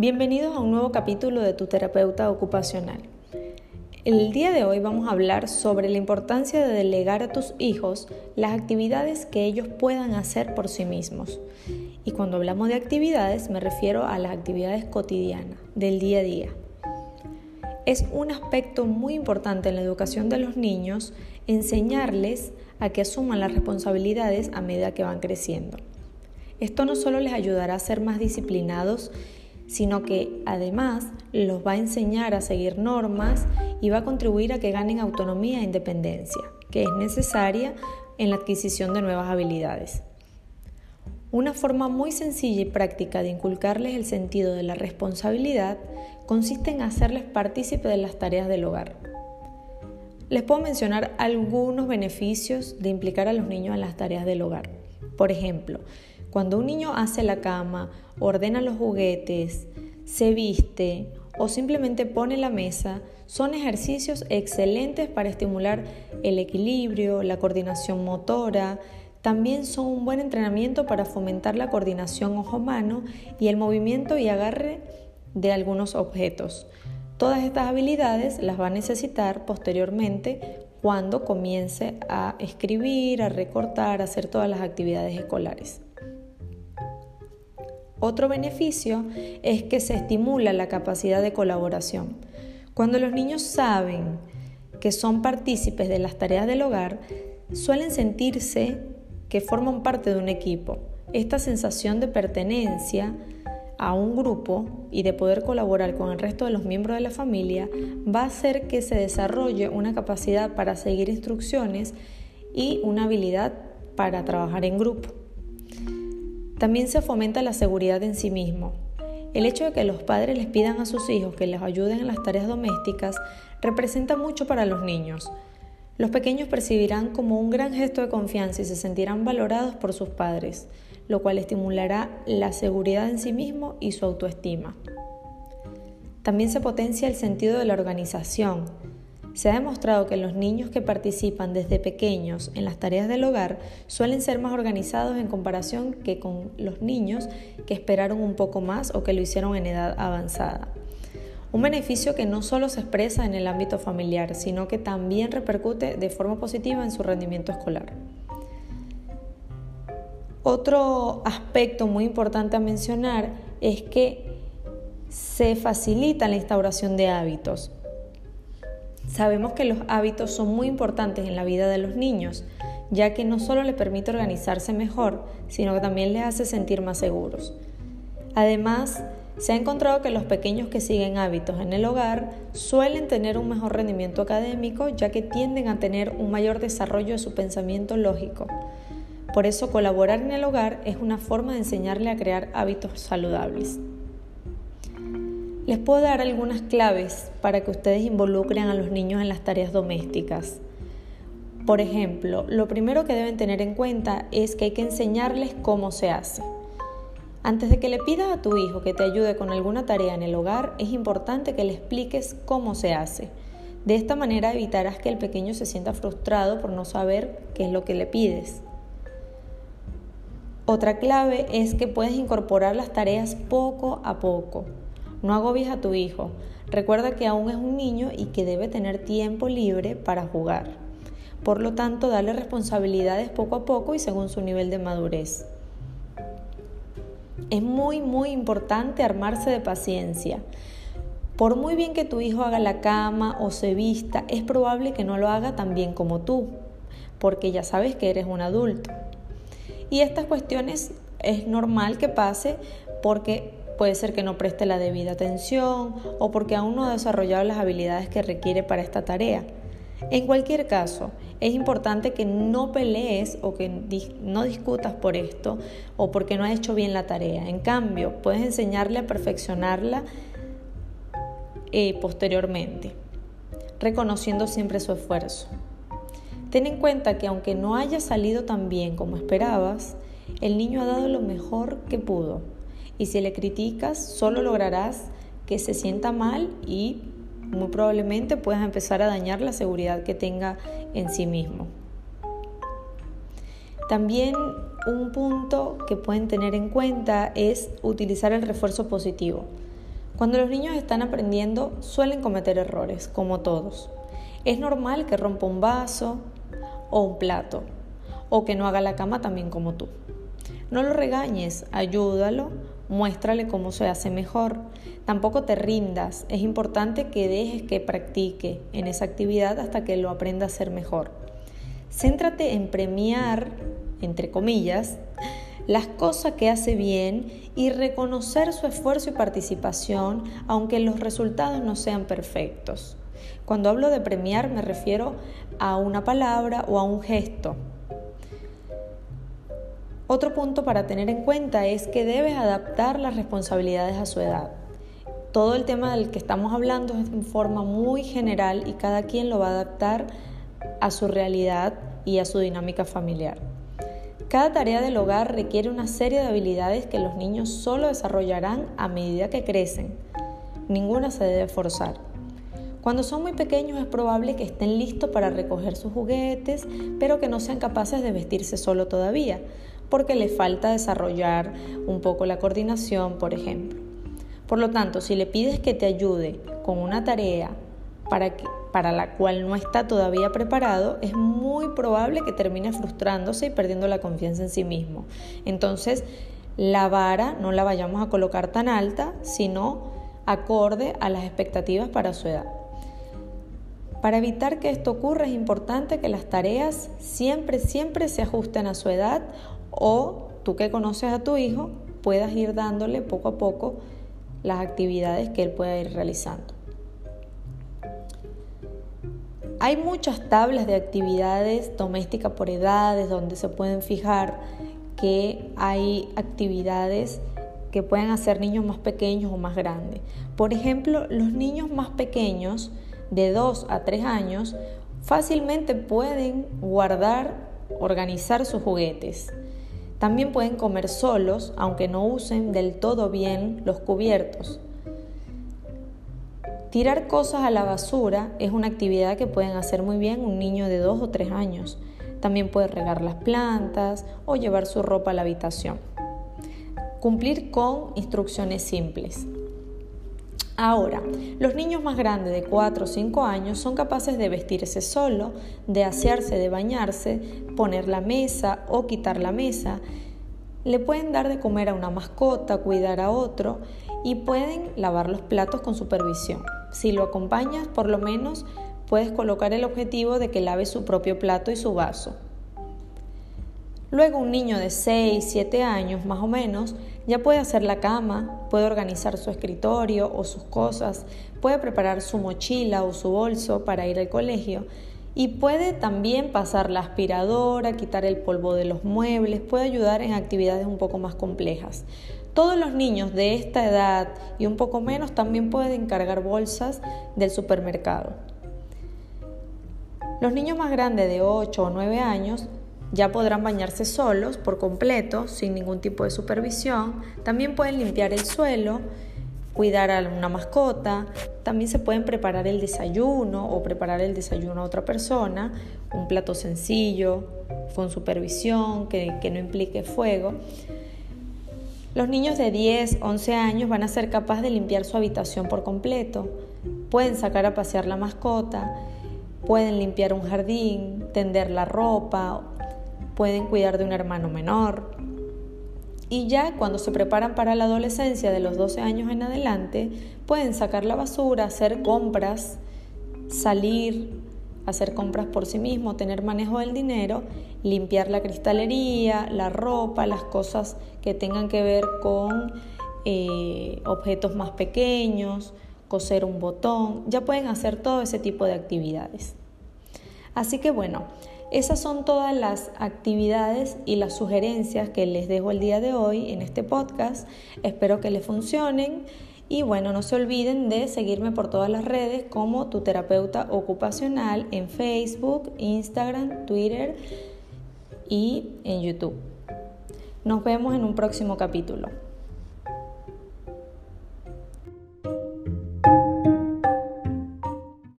Bienvenidos a un nuevo capítulo de Tu terapeuta ocupacional. El día de hoy vamos a hablar sobre la importancia de delegar a tus hijos las actividades que ellos puedan hacer por sí mismos. Y cuando hablamos de actividades me refiero a las actividades cotidianas, del día a día. Es un aspecto muy importante en la educación de los niños enseñarles a que asuman las responsabilidades a medida que van creciendo. Esto no solo les ayudará a ser más disciplinados, sino que además los va a enseñar a seguir normas y va a contribuir a que ganen autonomía e independencia, que es necesaria en la adquisición de nuevas habilidades. Una forma muy sencilla y práctica de inculcarles el sentido de la responsabilidad consiste en hacerles partícipe de las tareas del hogar. Les puedo mencionar algunos beneficios de implicar a los niños en las tareas del hogar. Por ejemplo, cuando un niño hace la cama, ordena los juguetes, se viste o simplemente pone la mesa, son ejercicios excelentes para estimular el equilibrio, la coordinación motora, también son un buen entrenamiento para fomentar la coordinación ojo-mano y el movimiento y agarre de algunos objetos. Todas estas habilidades las va a necesitar posteriormente cuando comience a escribir, a recortar, a hacer todas las actividades escolares. Otro beneficio es que se estimula la capacidad de colaboración. Cuando los niños saben que son partícipes de las tareas del hogar, suelen sentirse que forman parte de un equipo. Esta sensación de pertenencia a un grupo y de poder colaborar con el resto de los miembros de la familia va a hacer que se desarrolle una capacidad para seguir instrucciones y una habilidad para trabajar en grupo. También se fomenta la seguridad en sí mismo. El hecho de que los padres les pidan a sus hijos que les ayuden en las tareas domésticas representa mucho para los niños. Los pequeños percibirán como un gran gesto de confianza y se sentirán valorados por sus padres, lo cual estimulará la seguridad en sí mismo y su autoestima. También se potencia el sentido de la organización, se ha demostrado que los niños que participan desde pequeños en las tareas del hogar suelen ser más organizados en comparación que con los niños que esperaron un poco más o que lo hicieron en edad avanzada. Un beneficio que no solo se expresa en el ámbito familiar, sino que también repercute de forma positiva en su rendimiento escolar. Otro aspecto muy importante a mencionar es que se facilita la instauración de hábitos. Sabemos que los hábitos son muy importantes en la vida de los niños, ya que no solo les permite organizarse mejor, sino que también les hace sentir más seguros. Además, se ha encontrado que los pequeños que siguen hábitos en el hogar suelen tener un mejor rendimiento académico, ya que tienden a tener un mayor desarrollo de su pensamiento lógico. Por eso colaborar en el hogar es una forma de enseñarle a crear hábitos saludables. Les puedo dar algunas claves para que ustedes involucren a los niños en las tareas domésticas. Por ejemplo, lo primero que deben tener en cuenta es que hay que enseñarles cómo se hace. Antes de que le pidas a tu hijo que te ayude con alguna tarea en el hogar, es importante que le expliques cómo se hace. De esta manera evitarás que el pequeño se sienta frustrado por no saber qué es lo que le pides. Otra clave es que puedes incorporar las tareas poco a poco. No agobies a tu hijo. Recuerda que aún es un niño y que debe tener tiempo libre para jugar. Por lo tanto, dale responsabilidades poco a poco y según su nivel de madurez. Es muy, muy importante armarse de paciencia. Por muy bien que tu hijo haga la cama o se vista, es probable que no lo haga tan bien como tú, porque ya sabes que eres un adulto. Y estas cuestiones es normal que pase porque puede ser que no preste la debida atención o porque aún no ha desarrollado las habilidades que requiere para esta tarea. En cualquier caso, es importante que no pelees o que no discutas por esto o porque no ha hecho bien la tarea. En cambio, puedes enseñarle a perfeccionarla eh, posteriormente, reconociendo siempre su esfuerzo. Ten en cuenta que aunque no haya salido tan bien como esperabas, el niño ha dado lo mejor que pudo y si le criticas, solo lograrás que se sienta mal y muy probablemente puedas empezar a dañar la seguridad que tenga en sí mismo. También un punto que pueden tener en cuenta es utilizar el refuerzo positivo. Cuando los niños están aprendiendo suelen cometer errores, como todos. Es normal que rompa un vaso o un plato, o que no haga la cama también como tú. No lo regañes, ayúdalo, muéstrale cómo se hace mejor. Tampoco te rindas, es importante que dejes que practique en esa actividad hasta que lo aprenda a hacer mejor. Céntrate en premiar, entre comillas, las cosas que hace bien y reconocer su esfuerzo y participación aunque los resultados no sean perfectos. Cuando hablo de premiar me refiero a una palabra o a un gesto. Otro punto para tener en cuenta es que debes adaptar las responsabilidades a su edad. Todo el tema del que estamos hablando es en forma muy general y cada quien lo va a adaptar a su realidad y a su dinámica familiar. Cada tarea del hogar requiere una serie de habilidades que los niños solo desarrollarán a medida que crecen. Ninguna se debe forzar. Cuando son muy pequeños es probable que estén listos para recoger sus juguetes, pero que no sean capaces de vestirse solo todavía, porque les falta desarrollar un poco la coordinación, por ejemplo. Por lo tanto, si le pides que te ayude con una tarea para, para la cual no está todavía preparado, es muy probable que termine frustrándose y perdiendo la confianza en sí mismo. Entonces, la vara no la vayamos a colocar tan alta, sino acorde a las expectativas para su edad. Para evitar que esto ocurra es importante que las tareas siempre, siempre se ajusten a su edad o tú que conoces a tu hijo puedas ir dándole poco a poco las actividades que él pueda ir realizando. Hay muchas tablas de actividades domésticas por edades donde se pueden fijar que hay actividades que pueden hacer niños más pequeños o más grandes. Por ejemplo, los niños más pequeños de 2 a 3 años fácilmente pueden guardar, organizar sus juguetes. También pueden comer solos, aunque no usen del todo bien los cubiertos. Tirar cosas a la basura es una actividad que pueden hacer muy bien un niño de 2 o 3 años. También puede regar las plantas o llevar su ropa a la habitación. Cumplir con instrucciones simples. Ahora, los niños más grandes de 4 o 5 años son capaces de vestirse solo, de asearse, de bañarse, poner la mesa o quitar la mesa. Le pueden dar de comer a una mascota, cuidar a otro y pueden lavar los platos con supervisión. Si lo acompañas, por lo menos puedes colocar el objetivo de que lave su propio plato y su vaso. Luego un niño de 6, 7 años más o menos ya puede hacer la cama, puede organizar su escritorio o sus cosas, puede preparar su mochila o su bolso para ir al colegio y puede también pasar la aspiradora, quitar el polvo de los muebles, puede ayudar en actividades un poco más complejas. Todos los niños de esta edad y un poco menos también pueden cargar bolsas del supermercado. Los niños más grandes de 8 o 9 años ya podrán bañarse solos por completo, sin ningún tipo de supervisión. También pueden limpiar el suelo, cuidar a una mascota. También se pueden preparar el desayuno o preparar el desayuno a otra persona. Un plato sencillo, con supervisión, que, que no implique fuego. Los niños de 10, 11 años van a ser capaces de limpiar su habitación por completo. Pueden sacar a pasear la mascota, pueden limpiar un jardín, tender la ropa pueden cuidar de un hermano menor. Y ya cuando se preparan para la adolescencia de los 12 años en adelante, pueden sacar la basura, hacer compras, salir, hacer compras por sí mismo, tener manejo del dinero, limpiar la cristalería, la ropa, las cosas que tengan que ver con eh, objetos más pequeños, coser un botón, ya pueden hacer todo ese tipo de actividades. Así que bueno, esas son todas las actividades y las sugerencias que les dejo el día de hoy en este podcast. Espero que les funcionen. Y bueno, no se olviden de seguirme por todas las redes como tu terapeuta ocupacional en Facebook, Instagram, Twitter y en YouTube. Nos vemos en un próximo capítulo.